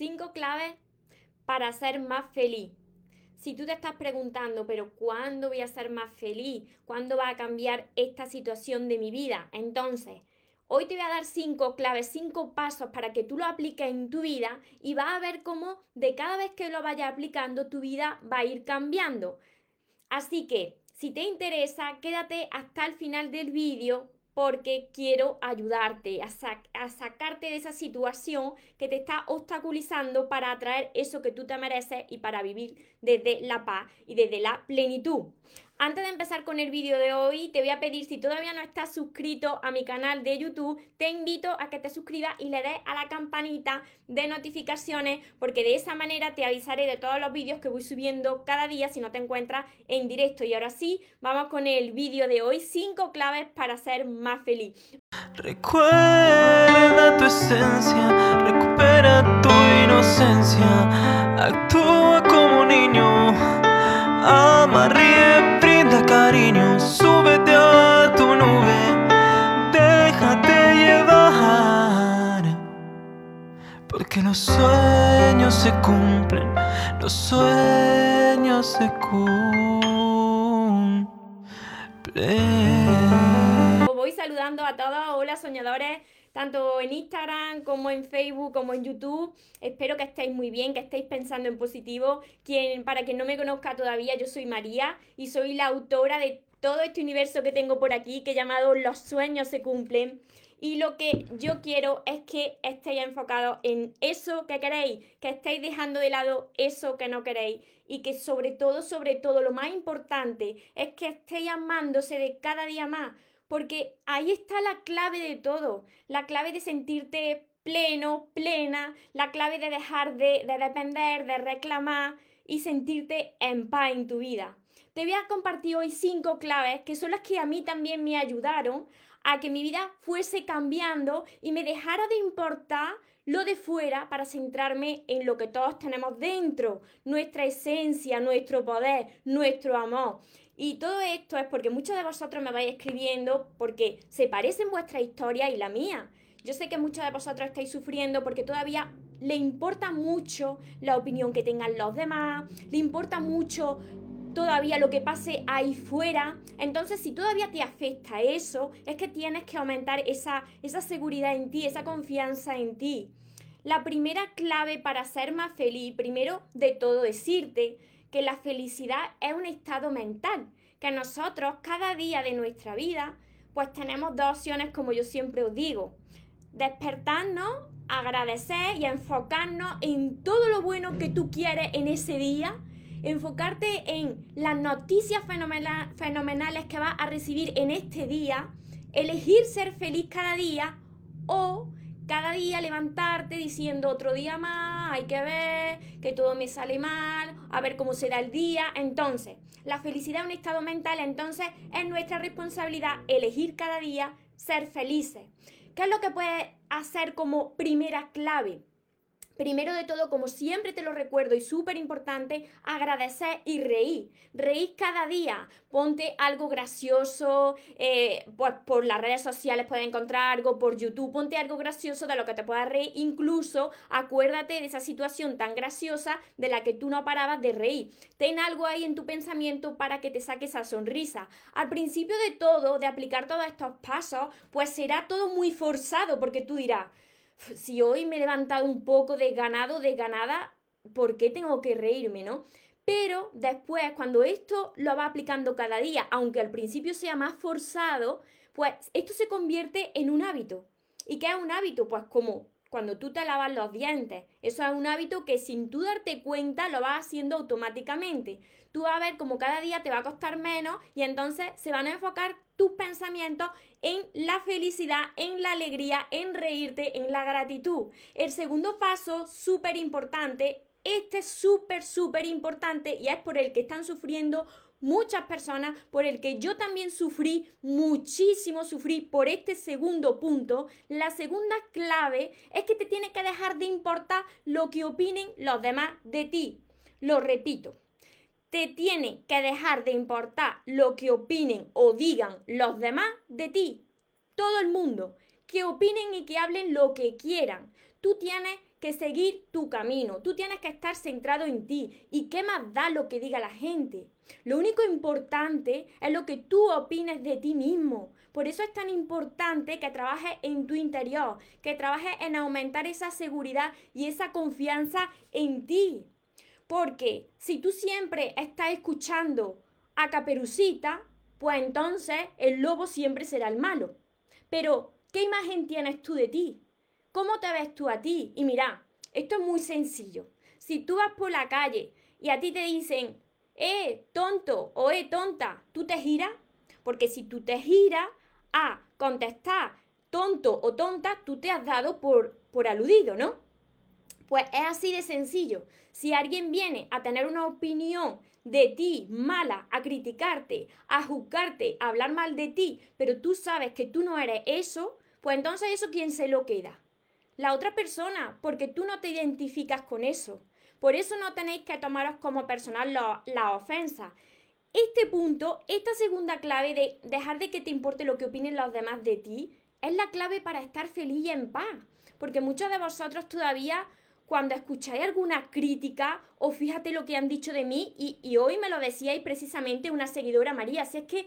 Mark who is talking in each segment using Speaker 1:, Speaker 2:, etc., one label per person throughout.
Speaker 1: Cinco claves para ser más feliz. Si tú te estás preguntando, pero ¿cuándo voy a ser más feliz? ¿Cuándo va a cambiar esta situación de mi vida? Entonces, hoy te voy a dar cinco claves, cinco pasos para que tú lo apliques en tu vida y vas a ver cómo de cada vez que lo vayas aplicando tu vida va a ir cambiando. Así que, si te interesa, quédate hasta el final del vídeo porque quiero ayudarte a, sacarte de esa situación que te está obstaculizando para atraer eso que tú te mereces y para vivir desde la paz y desde la plenitud. Antes de empezar con el vídeo de hoy, te voy a pedir, si todavía no estás suscrito a mi canal de YouTube, te invito a que te suscribas y le des a la campanita de notificaciones, porque de esa manera te avisaré de todos los vídeos que voy subiendo cada día si no te encuentras en directo. Y ahora sí, vamos con el vídeo de hoy, 5 claves para ser más feliz.
Speaker 2: Recuerda tu esencia, recupera tu inocencia, actúa como niño, ama, cariño, súbete a tu nube, déjate llevar. Porque los sueños se cumplen, los sueños se cumplen.
Speaker 1: Voy saludando a todos, hola soñadores tanto en Instagram como en Facebook como en YouTube. Espero que estéis muy bien, que estéis pensando en positivo. Quien, para quien no me conozca todavía, yo soy María y soy la autora de todo este universo que tengo por aquí que llamado Los sueños se cumplen. Y lo que yo quiero es que estéis enfocados en eso que queréis, que estéis dejando de lado eso que no queréis y que sobre todo, sobre todo, lo más importante es que estéis amándose de cada día más, porque ahí está la clave de todo, la clave de sentirte pleno, plena, la clave de dejar de, depender, de reclamar y sentirte en paz en tu vida. Te voy a compartir hoy cinco claves que son las que a mí también me ayudaron a que mi vida fuese cambiando y me dejara de importar lo de fuera para centrarme en lo que todos tenemos dentro, nuestra esencia, nuestro poder, nuestro amor. Y todo esto es porque muchos de vosotros me vais escribiendo porque se parecen vuestra historia y la mía. Yo sé que muchos de vosotros estáis sufriendo porque todavía le importa mucho la opinión que tengan los demás, le importa mucho todavía lo que pase ahí fuera. Entonces, si todavía te afecta eso, es que tienes que aumentar esa, esa seguridad en ti, esa confianza en ti. La primera clave para ser más feliz, primero de todo decirte que la felicidad es un estado mental, que nosotros cada día de nuestra vida pues tenemos dos opciones como yo siempre os digo. Despertarnos, agradecer y enfocarnos en todo lo bueno que tú quieres en ese día, enfocarte en las noticias fenomenales que vas a recibir en este día, elegir ser feliz cada día o cada día levantarte diciendo otro día más, hay que ver, que todo me sale mal, a ver cómo será el día. Entonces, la felicidad es un estado mental, entonces es nuestra responsabilidad elegir cada día ser felices. ¿Qué es lo que puedes hacer como primera clave? Primero de todo, como siempre te lo recuerdo y súper importante, agradecer y reír. Reír cada día. Ponte algo gracioso, eh, pues por las redes sociales puedes encontrar algo, por YouTube, ponte algo gracioso de lo que te puedas reír. Incluso acuérdate de esa situación tan graciosa de la que tú no parabas de reír. Ten algo ahí en tu pensamiento para que te saque esa sonrisa. Al principio de todo, de aplicar todos estos pasos, pues será todo muy forzado porque tú dirás, si hoy me he levantado un poco desganado, desganada, ¿por qué tengo que reírme, no? Pero después, cuando esto lo va aplicando cada día, aunque al principio sea más forzado, pues esto se convierte en un hábito. ¿Y qué es un hábito? Pues como cuando tú te lavas los dientes. Eso es un hábito que sin tú darte cuenta lo vas haciendo automáticamente. Tú vas a ver como cada día te va a costar menos y entonces se van a enfocar tus pensamientos en la felicidad, en la alegría, en reírte, en la gratitud. El segundo paso, súper importante, este es súper, súper importante y es por el que están sufriendo muchas personas, por el que yo también sufrí muchísimo, sufrí por este segundo punto. La segunda clave es que te tiene que dejar de importar lo que opinen los demás de ti. Lo repito, te tiene que dejar de importar lo que opinen o digan los demás de ti. Todo el mundo. Que opinen y que hablen lo que quieran. Tú tienes que seguir tu camino. Tú tienes que estar centrado en ti. ¿Y qué más da lo que diga la gente? Lo único importante es lo que tú opines de ti mismo. Por eso es tan importante que trabajes en tu interior, que trabajes en aumentar esa seguridad y esa confianza en ti. Porque si tú siempre estás escuchando a Caperucita, pues entonces el lobo siempre será el malo. Pero, ¿qué imagen tienes tú de ti? ¿Cómo te ves tú a ti? Y mira, esto es muy sencillo. Si tú vas por la calle y a ti te dicen, eh, tonto o eh, tonta, ¿tú te giras? Porque si tú te giras a contestar tonto o tonta, tú te has dado por, por aludido, ¿no? Pues es así de sencillo. Si alguien viene a tener una opinión de ti mala, a criticarte, a juzgarte, a hablar mal de ti, pero tú sabes que tú no eres eso, pues entonces eso quién se lo queda la otra persona, porque tú no te identificas con eso. Por eso no tenéis que tomaros como personal la ofensa. Este punto, esta segunda clave de dejar de que te importe lo que opinen los demás de ti, es la clave para estar feliz y en paz. Porque muchos de vosotros todavía, cuando escucháis alguna crítica, o fíjate lo que han dicho de mí, y, y hoy me lo decíais precisamente una seguidora María, si es que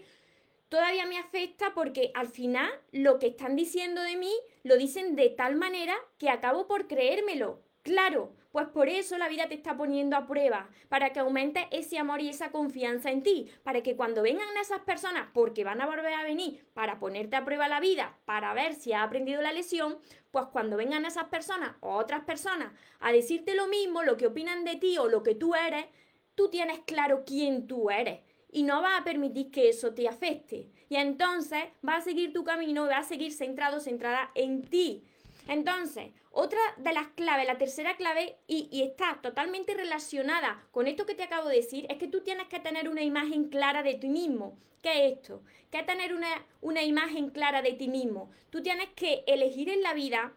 Speaker 1: todavía me afecta porque al final lo que están diciendo de mí lo dicen de tal manera que acabo por creérmelo. Claro, pues por eso la vida te está poniendo a prueba, para que aumente ese amor y esa confianza en ti, para que cuando vengan esas personas, porque van a volver a venir para ponerte a prueba la vida, para ver si has aprendido la lección, pues cuando vengan esas personas o otras personas a decirte lo mismo, lo que opinan de ti o lo que tú eres, tú tienes claro quién tú eres y no va a permitir que eso te afecte. Y entonces va a seguir tu camino, va a seguir centrado, centrada en ti. Entonces, otra de las claves, la tercera clave, y, está totalmente relacionada con esto que te acabo de decir, es que tú tienes que tener una imagen clara de ti mismo. ¿Qué es esto? ¿Qué tener una, una imagen clara de ti mismo? Tú tienes que elegir en la vida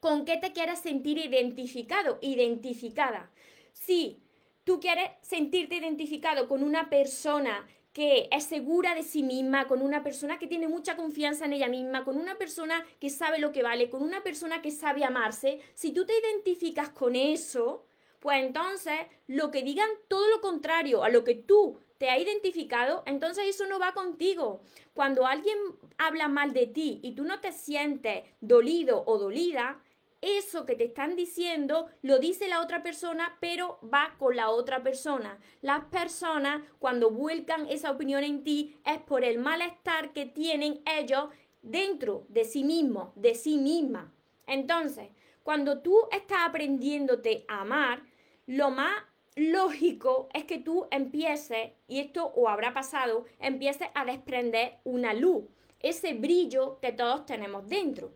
Speaker 1: con qué te quieras sentir identificado, identificada. Si tú quieres sentirte identificado con una persona que es segura de sí misma, con una persona que tiene mucha confianza en ella misma, con una persona que sabe lo que vale, con una persona que sabe amarse, si tú te identificas con eso, pues entonces lo que digan todo lo contrario a lo que tú te has identificado, entonces eso no va contigo. Cuando alguien habla mal de ti y tú no te sientes dolido o dolida, eso que te están diciendo lo dice la otra persona, pero va con la otra persona. Las personas cuando vuelcan esa opinión en ti es por el malestar que tienen ellos dentro de sí mismos, de sí misma. Entonces, cuando tú estás aprendiéndote a amar, lo más lógico es que tú empieces, y esto o habrá pasado, empieces a desprender una luz, ese brillo que todos tenemos dentro.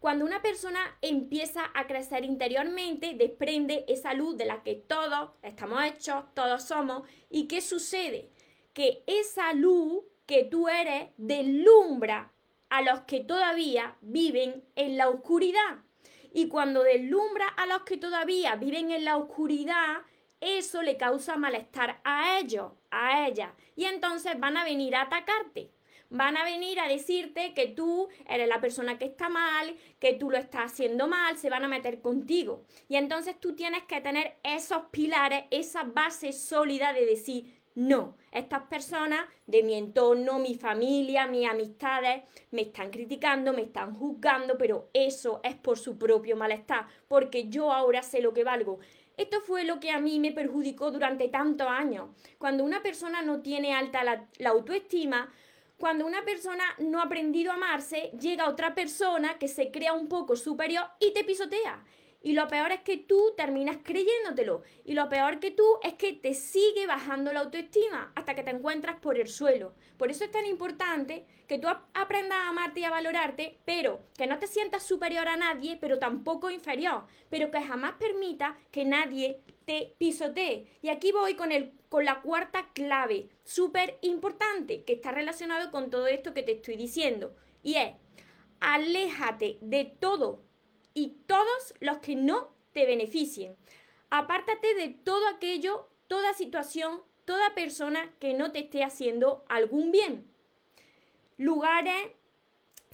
Speaker 1: Cuando una persona empieza a crecer interiormente, desprende esa luz de la que todos estamos hechos, todos somos. ¿Y qué sucede? Que esa luz que tú eres deslumbra a los que todavía viven en la oscuridad. Y cuando deslumbra a los que todavía viven en la oscuridad, eso le causa malestar a ellos, a ella. Y entonces van a venir a atacarte van a venir a decirte que tú eres la persona que está mal, que tú lo estás haciendo mal, se van a meter contigo. Y entonces tú tienes que tener esos pilares, esa base sólida de decir, no, estas personas de mi entorno, mi familia, mis amistades, me están criticando, me están juzgando, pero eso es por su propio malestar, porque yo ahora sé lo que valgo. Esto fue lo que a mí me perjudicó durante tantos años. Cuando una persona no tiene alta la, la autoestima, cuando una persona no ha aprendido a amarse, llega otra persona que se crea un poco superior y te pisotea. Y lo peor es que tú terminas creyéndotelo. Y lo peor que tú es que te sigue bajando la autoestima hasta que te encuentras por el suelo. Por eso es tan importante que tú aprendas a amarte y a valorarte, pero que no te sientas superior a nadie, pero tampoco inferior. Pero que jamás permita que nadie te pisotee. Y aquí voy con, el, con la cuarta clave, súper importante, que está relacionado con todo esto que te estoy diciendo. Y es, aléjate de todo y todos los que no te beneficien. Apártate de todo aquello, toda situación, toda persona que no te esté haciendo algún bien. Lugares,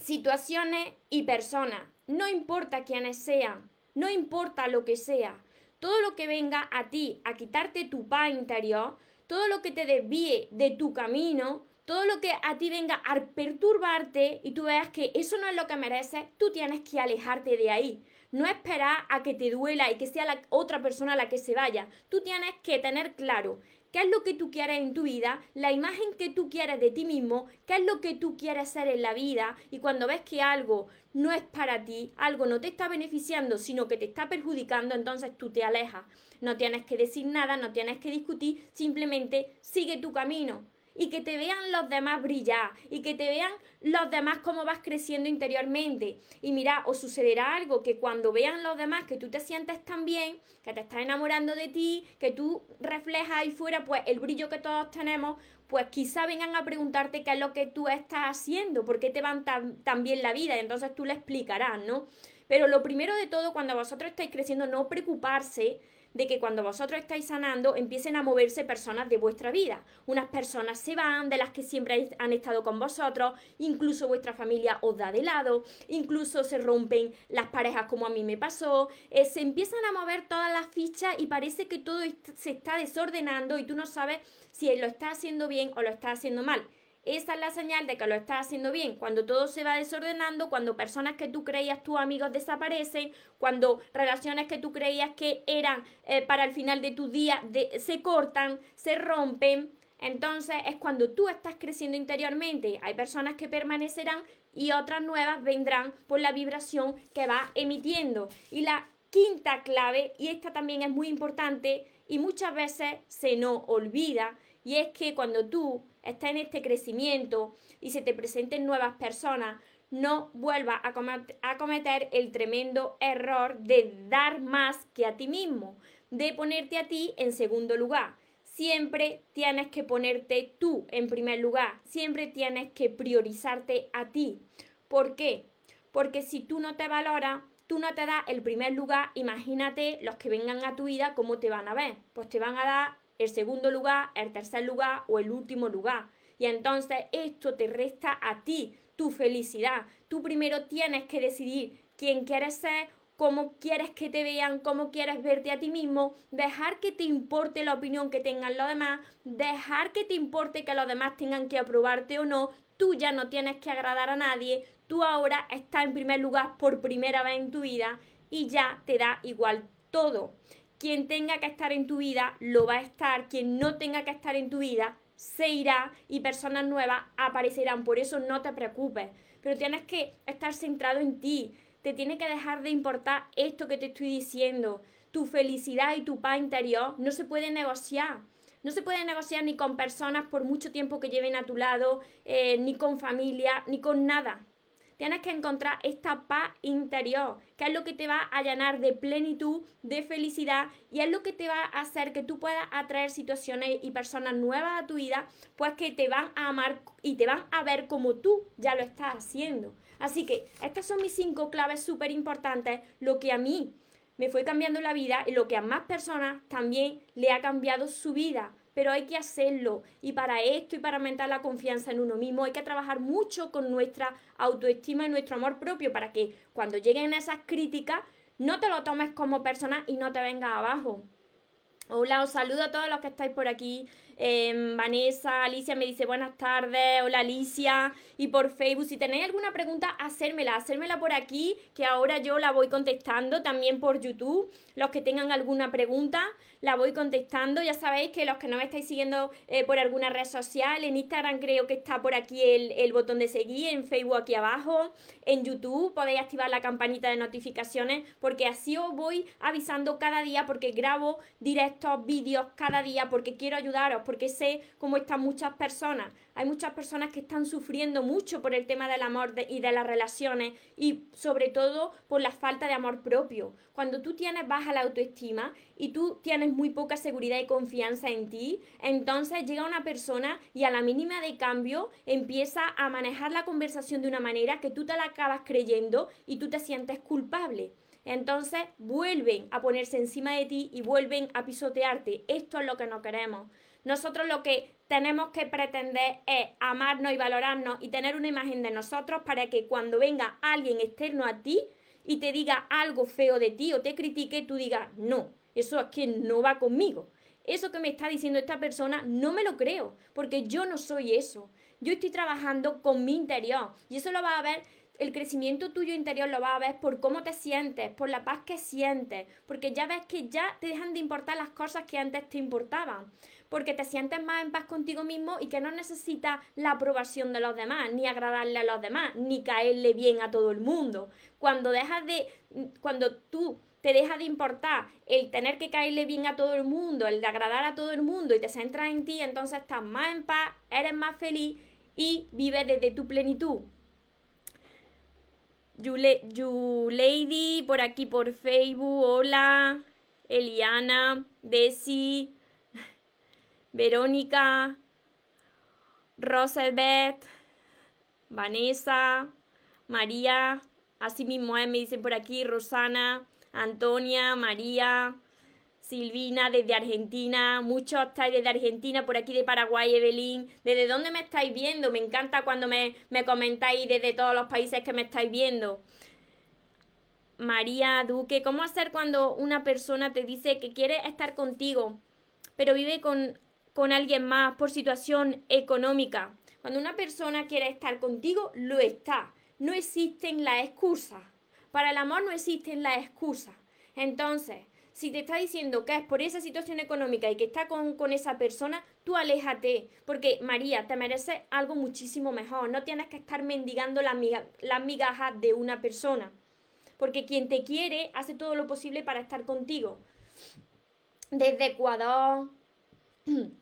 Speaker 1: situaciones y personas, no importa quiénes sean, no importa lo que sea, todo lo que venga a ti a quitarte tu paz interior, todo lo que te desvíe de tu camino, todo lo que a ti venga a perturbarte y tú veas que eso no es lo que mereces, tú tienes que alejarte de ahí. No esperar a que te duela y que sea la otra persona la que se vaya. Tú tienes que tener claro qué es lo que tú quieres en tu vida, la imagen que tú quieres de ti mismo, qué es lo que tú quieres ser en la vida y cuando ves que algo no es para ti, algo no te está beneficiando, sino que te está perjudicando, entonces tú te alejas. No tienes que decir nada, no tienes que discutir, simplemente sigue tu camino y que te vean los demás brillar y que te vean los demás cómo vas creciendo interiormente. Y mira, os sucederá algo que cuando vean los demás que tú te sientes tan bien, que te estás enamorando de ti, que tú reflejas ahí fuera pues el brillo que todos tenemos, pues quizá vengan a preguntarte qué es lo que tú estás haciendo, por qué te van tan, tan bien la vida y entonces tú le explicarás, ¿no? Pero lo primero de todo, cuando vosotros estáis creciendo, no preocuparse de que cuando vosotros estáis sanando empiecen a moverse personas de vuestra vida. Unas personas se van, de las que siempre han estado con vosotros, incluso vuestra familia os da de lado, incluso se rompen las parejas como a mí me pasó, eh, se empiezan a mover todas las fichas y parece que todo se está desordenando y tú no sabes si lo estás haciendo bien o lo estás haciendo mal. Esa es la señal de que lo estás haciendo bien. Cuando todo se va desordenando, cuando personas que tú creías tus amigos desaparecen, cuando relaciones que tú creías que eran eh, para el final de tu día se cortan, se rompen. Entonces es cuando tú estás creciendo interiormente. Hay personas que permanecerán y otras nuevas vendrán por la vibración que va emitiendo. Y la quinta clave, y esta también es muy importante y muchas veces se nos olvida, y es que cuando tú estás en este crecimiento y se te presenten nuevas personas, no vuelvas a, cometer el tremendo error de dar más que a ti mismo, de ponerte a ti en segundo lugar. Siempre tienes que ponerte tú en primer lugar, siempre tienes que priorizarte a ti. ¿Por qué? Porque si tú no te valoras, tú no te das el primer lugar, imagínate los que vengan a tu vida cómo te van a ver. Pues te van a dar el segundo lugar, el tercer lugar o el último lugar. Y entonces esto te resta a ti tu felicidad. Tú primero tienes que decidir quién quieres ser, cómo quieres que te vean, cómo quieres verte a ti mismo, dejar que te importe la opinión que tengan los demás, dejar que te importe que los demás tengan que aprobarte o no, tú ya no tienes que agradar a nadie, tú ahora estás en primer lugar por primera vez en tu vida y ya te da igual todo. Quien tenga que estar en tu vida lo va a estar, quien no tenga que estar en tu vida se irá y personas nuevas aparecerán. Por eso no te preocupes, pero tienes que estar centrado en ti. Te tiene que dejar de importar esto que te estoy diciendo. Tu felicidad y tu paz interior no se puede negociar. No se puede negociar ni con personas por mucho tiempo que lleven a tu lado, eh, ni con familia, ni con nada. Tienes que encontrar esta paz interior, que es lo que te va a llenar de plenitud, de felicidad y es lo que te va a hacer que tú puedas atraer situaciones y personas nuevas a tu vida, pues que te van a amar y te van a ver como tú ya lo estás haciendo. Así que estas son mis cinco claves súper importantes, lo que a mí me fue cambiando la vida y lo que a más personas también le ha cambiado su vida pero hay que hacerlo. Y para esto y para aumentar la confianza en uno mismo hay que trabajar mucho con nuestra autoestima y nuestro amor propio para que cuando lleguen esas críticas no te lo tomes como persona y no te vengas abajo. Hola, os saludo a todos los que estáis por aquí. Em, Vanessa, Alicia me dice buenas tardes. Hola Alicia. Y por Facebook, si tenéis alguna pregunta, hacérmela, hacérmela por aquí, que ahora yo la voy contestando. También por YouTube. Los que tengan alguna pregunta, la voy contestando. Ya sabéis que los que no me estáis siguiendo eh, por alguna red social, en Instagram creo que está por aquí el, el, botón de seguir, en Facebook aquí abajo, en YouTube podéis activar la campanita de notificaciones porque así os voy avisando cada día porque grabo directos, vídeos cada día porque quiero ayudaros, porque sé cómo están muchas personas. Hay muchas personas que están sufriendo mucho por el tema del amor y de las relaciones y sobre todo por la falta de amor propio. Cuando tú tienes baja la autoestima y tú tienes muy poca seguridad y confianza en ti, entonces llega una persona y a la mínima de cambio empieza a manejar la conversación de una manera que tú te la acabas creyendo y tú te sientes culpable. Entonces vuelven a ponerse encima de ti y vuelven a pisotearte. Esto es lo que no queremos. Nosotros lo que tenemos que pretender es amarnos y valorarnos y tener una imagen de nosotros para que cuando venga alguien externo a ti y te diga algo feo de ti o te critique, tú digas, no, eso es que no va conmigo. Eso que me está diciendo esta persona no me lo creo, porque yo no soy eso. Yo estoy trabajando con mi interior y eso lo va a ver el crecimiento tuyo interior lo vas a ver por cómo te sientes, por la paz que sientes, porque ya ves que ya te dejan de importar las cosas que antes te importaban, porque te sientes más en paz contigo mismo y que no necesitas la aprobación de los demás, ni agradarle a los demás, ni caerle bien a todo el mundo. Cuando dejas de, cuando tú te deja de importar el tener que caerle bien a todo el mundo, el de agradar a todo el mundo y te centras en ti, entonces estás más en paz, eres más feliz y vives desde tu plenitud. Lady por aquí por Facebook, hola, Eliana, Desi, Verónica, Roselbeth, Vanessa, María, así mismo me dicen por aquí, Rosana, Antonia, María, Silvina desde Argentina, muchos estáis desde Argentina, por aquí de Paraguay, Evelyn. ¿Desde dónde me estáis viendo? Me encanta cuando me, me comentáis desde todos los países que me estáis viendo. María Duque, ¿cómo hacer cuando una persona te dice que quiere estar contigo, pero vive con, con alguien más por situación económica? Cuando una persona quiere estar contigo, lo está. No existen las excusas. Para el amor no existen las excusas. Entonces, si te está diciendo que es por esa situación económica y que está con, esa persona, tú aléjate, porque María, te mereces algo muchísimo mejor, no tienes que estar mendigando las la migajas de una persona, porque quien te quiere hace todo lo posible para estar contigo. Desde Ecuador.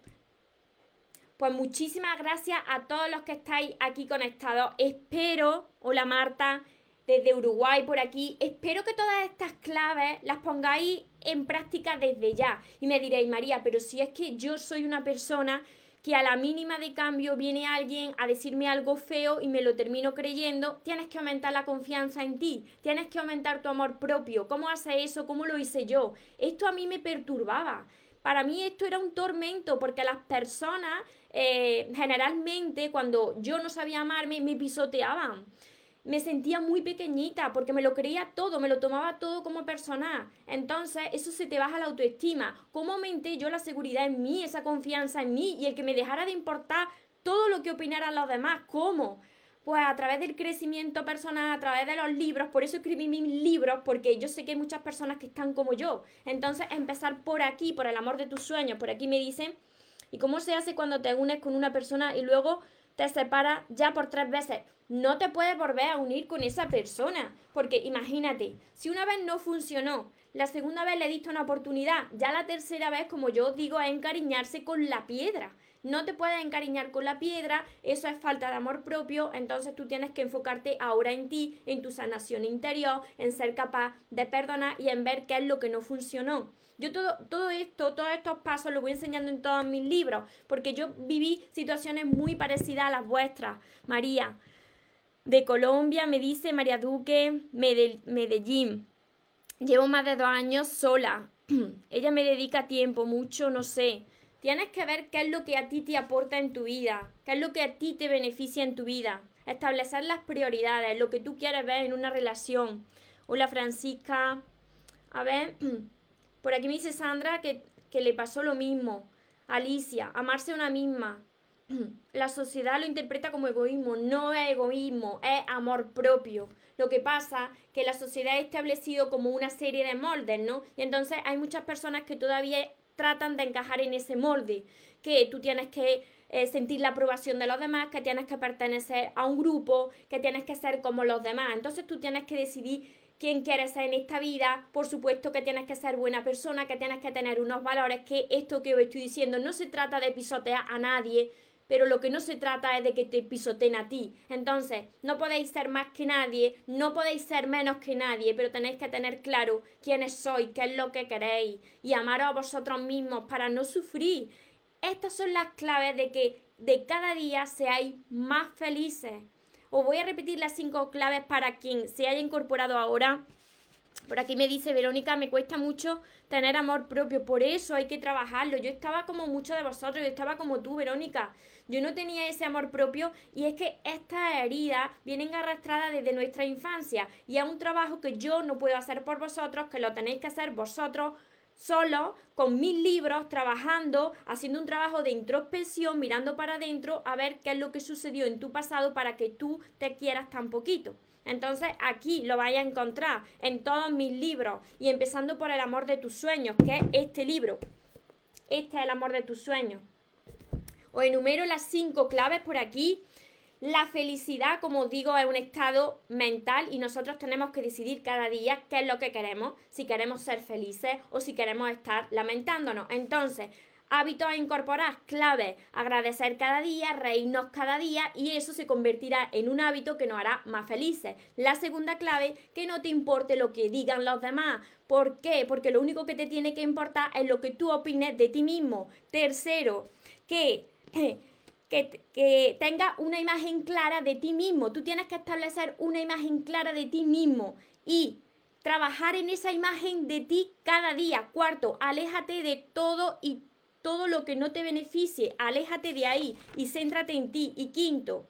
Speaker 1: Pues muchísimas gracias a todos los que estáis aquí conectados. Espero, hola Marta, desde Uruguay por aquí. Espero que todas estas claves las pongáis en práctica desde ya. Y me diréis, María, pero si es que yo soy una persona que a la mínima de cambio viene alguien a decirme algo feo y me lo termino creyendo, tienes que aumentar la confianza en ti, tienes que aumentar tu amor propio. ¿Cómo hace eso? ¿Cómo lo hice yo? Esto a mí me perturbaba. Para mí esto era un tormento porque las personas eh, generalmente cuando yo no sabía amarme me pisoteaban me sentía muy pequeñita porque me lo creía todo, me lo tomaba todo como personal. Entonces, eso se te baja la autoestima. ¿Cómo aumenté yo la seguridad en mí, esa confianza en mí y el que me dejara de importar todo lo que opinaran los demás? ¿Cómo? Pues a través del crecimiento personal, a través de los libros, por eso escribí mis libros, porque yo sé que hay muchas personas que están como yo. Entonces, empezar por aquí, por el amor de tus sueños, por aquí me dicen, ¿y cómo se hace cuando te unes con una persona y luego te separas ya por tres veces? no te puedes volver a unir con esa persona. Porque imagínate, si una vez no funcionó, la segunda vez le diste una oportunidad, ya la tercera vez, como yo digo, es encariñarse con la piedra. No te puedes encariñar con la piedra, eso es falta de amor propio, entonces tú tienes que enfocarte ahora en ti, en tu sanación interior, en ser capaz de perdonar y en ver qué es lo que no funcionó. Yo todo, todo esto, todos estos pasos los voy enseñando en todos mis libros, porque yo viví situaciones muy parecidas a las vuestras, María de Colombia, me dice María Duque, Medellín. Llevo más de dos años sola. Ella me dedica tiempo, mucho, no sé. Tienes que ver qué es lo que a ti te aporta en tu vida, qué es lo que a ti te beneficia en tu vida. Establecer las prioridades, lo que tú quieres ver en una relación. Hola Francisca. A ver, por aquí me dice Sandra que, que le pasó lo mismo. Alicia, amarse a una misma. la sociedad lo interpreta como egoísmo. No es egoísmo, es amor propio. Lo que pasa que la sociedad ha establecido como una serie de moldes, ¿no? Y entonces hay muchas personas que todavía tratan de encajar en ese molde, que tú tienes que eh, sentir la aprobación de los demás, que tienes que pertenecer a un grupo, que tienes que ser como los demás. Entonces tú tienes que decidir quién quieres ser en esta vida, por supuesto que tienes que ser buena persona, que tienes que tener unos valores, que esto que os estoy diciendo no se trata de pisotear a nadie, pero lo que no se trata es de que te pisoteen a ti. Entonces, no podéis ser más que nadie, no podéis ser menos que nadie, pero tenéis que tener claro quiénes sois, qué es lo que queréis y amaros a vosotros mismos para no sufrir. Estas son las claves de que de cada día seáis más felices. Os voy a repetir las cinco claves para quien se haya incorporado ahora. Por aquí me dice Verónica, me cuesta mucho tener amor propio, por eso hay que trabajarlo. Yo estaba como muchos de vosotros, yo estaba como tú, Verónica. Yo no tenía ese amor propio y es que estas heridas vienen arrastradas desde nuestra infancia y es un trabajo que yo no puedo hacer por vosotros, que lo tenéis que hacer vosotros solo, con mil libros, trabajando, haciendo un trabajo de introspección, mirando para adentro a ver qué es lo que sucedió en tu pasado para que tú te quieras tan poquito. Entonces aquí lo vais a encontrar en todos mis libros y empezando por el amor de tus sueños, que es este libro. Este es el amor de tus sueños. Os enumero las cinco claves por aquí. La felicidad, como digo, es un estado mental y nosotros tenemos que decidir cada día qué es lo que queremos, si queremos ser felices o si queremos estar lamentándonos. Entonces, hábitos a incorporar, clave, agradecer cada día, reírnos cada día y eso se convertirá en un hábito que nos hará más felices. La segunda clave, que no te importe lo que digan los demás. ¿Por qué? Porque lo único que te tiene que importar es lo que tú opines de ti mismo. Tercero, que... Que, que, tenga una imagen clara de ti mismo. Tú tienes que establecer una imagen clara de ti mismo y trabajar en esa imagen de ti cada día. Cuarto, aléjate de todo y todo lo que no te beneficie, aléjate de ahí y céntrate en ti. Y quinto,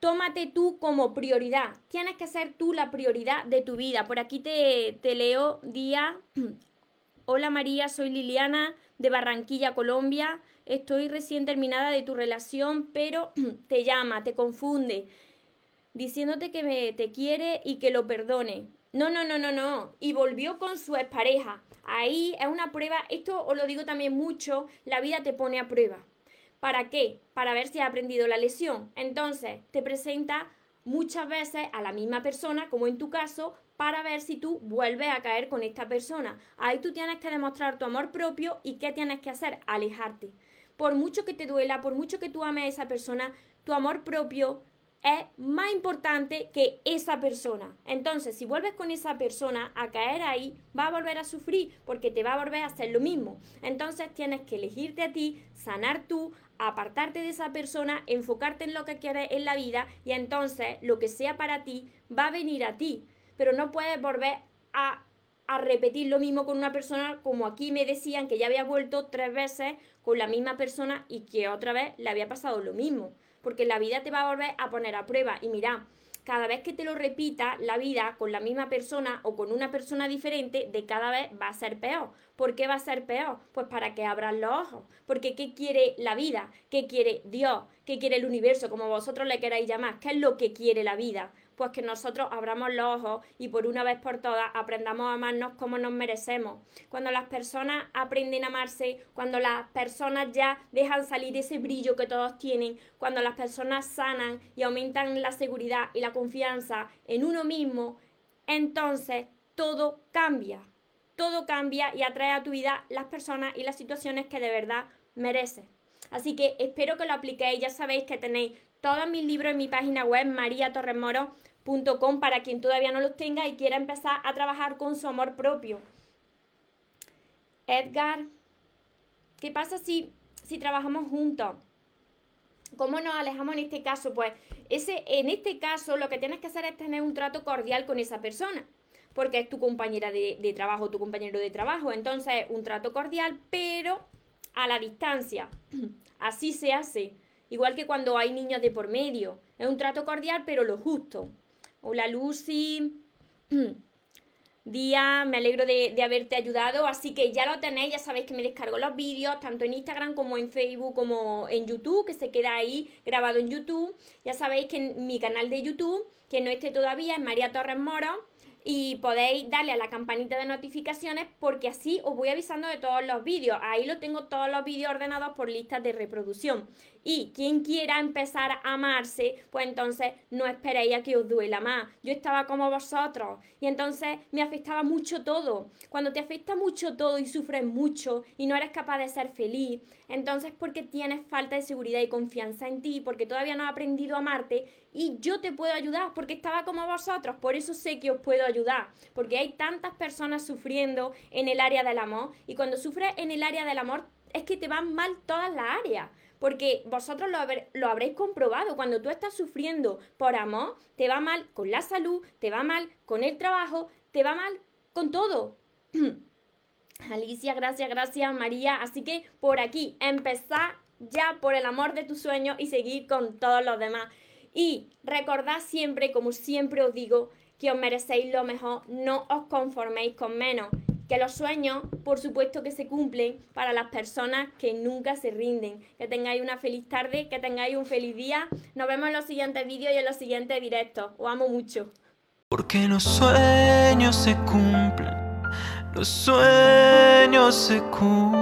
Speaker 1: tómate tú como prioridad. Tienes que ser tú la prioridad de tu vida. Por aquí te, te leo día. Hola María, soy Liliana de Barranquilla, Colombia. Estoy recién terminada de tu relación, pero te llama, te confunde, diciéndote que me, te quiere y que lo perdone. No, no, no, no, no. Y volvió con su expareja. Ahí es una prueba, esto os lo digo también mucho, la vida te pone a prueba. ¿Para qué? Para ver si has aprendido la lesión. Entonces, te presenta muchas veces a la misma persona, como en tu caso, para ver si tú vuelves a caer con esta persona. Ahí tú tienes que demostrar tu amor propio y qué tienes que hacer, alejarte. Por mucho que te duela, por mucho que tú ames a esa persona, tu amor propio es más importante que esa persona. Entonces, si vuelves con esa persona a caer ahí, va a volver a sufrir porque te va a volver a hacer lo mismo. Entonces, tienes que elegirte a ti, sanar tú, apartarte de esa persona, enfocarte en lo que quieres en la vida y entonces lo que sea para ti va a venir a ti. Pero no puedes volver a, a repetir lo mismo con una persona como aquí me decían que ya había vuelto tres veces con la misma persona y que otra vez le había pasado lo mismo porque la vida te va a volver a poner a prueba. Y mira, cada vez que te lo repita la vida con la misma persona o con una persona diferente, de cada vez va a ser peor. ¿Por qué va a ser peor? Pues para que abran los ojos. Porque ¿qué quiere la vida? ¿Qué quiere Dios? ¿Qué quiere el universo? Como vosotros le queráis llamar. ¿Qué es lo que quiere la vida? Pues que nosotros abramos los ojos y por una vez por todas aprendamos a amarnos como nos merecemos. Cuando las personas aprenden a amarse, cuando las personas ya dejan salir ese brillo que todos tienen, cuando las personas sanan y aumentan la seguridad y la confianza en uno mismo, entonces todo cambia. Todo cambia y atrae a tu vida las personas y las situaciones que de verdad mereces. Así que espero que lo apliquéis. Ya sabéis que tenéis todos mis libros en mi página web, María Torres Moro para quien todavía no los tenga y quiera empezar a trabajar con su amor propio. Edgar, ¿qué pasa si, si trabajamos juntos? ¿Cómo nos alejamos en este caso? Pues ese, en este caso lo que tienes que hacer es tener un trato cordial con esa persona, porque es tu compañera de, de trabajo, tu compañero de trabajo. Entonces, un trato cordial, pero a la distancia. Así se hace. Igual que cuando hay niños de por medio. Es un trato cordial, pero lo justo. Hola Lucy. Día, me alegro de, haberte ayudado. Así que ya lo tenéis, ya sabéis que me descargo los vídeos, tanto en Instagram como en Facebook, como en YouTube, que se queda ahí grabado en YouTube. Ya sabéis que en mi canal de YouTube, que no esté todavía, es María Torres Moro y podéis darle a la campanita de notificaciones porque así os voy avisando de todos los vídeos. Ahí lo tengo todos los vídeos ordenados por listas de reproducción. Y quien quiera empezar a amarse, pues entonces no esperéis a que os duela más. Yo estaba como vosotros y entonces me afectaba mucho todo. Cuando te afecta mucho todo y sufres mucho y no eres capaz de ser feliz, entonces porque tienes falta de seguridad y confianza en ti, porque todavía no has aprendido a amarte y yo te puedo ayudar porque estaba como vosotros, por eso sé que os puedo ayudar, porque hay tantas personas sufriendo en el área del amor y cuando sufres en el área del amor es que te van mal todas las áreas. Porque vosotros lo, lo, habréis comprobado. Cuando tú estás sufriendo por amor, te va mal con la salud, te va mal con el trabajo, te va mal con todo. Alicia, gracias, gracias, María. Así que por aquí, empezar ya por el amor de tus sueños y seguir con todos los demás. Y recordad siempre, como siempre os digo, que os merecéis lo mejor, no os conforméis con menos. Que los sueños, por supuesto que se cumplen para las personas que nunca se rinden. Que tengáis una feliz tarde, que tengáis un feliz día. Nos vemos en los siguientes vídeos y en los siguientes directos. Os amo mucho.
Speaker 2: Porque los sueños se cumplen, los sueños se cumplen.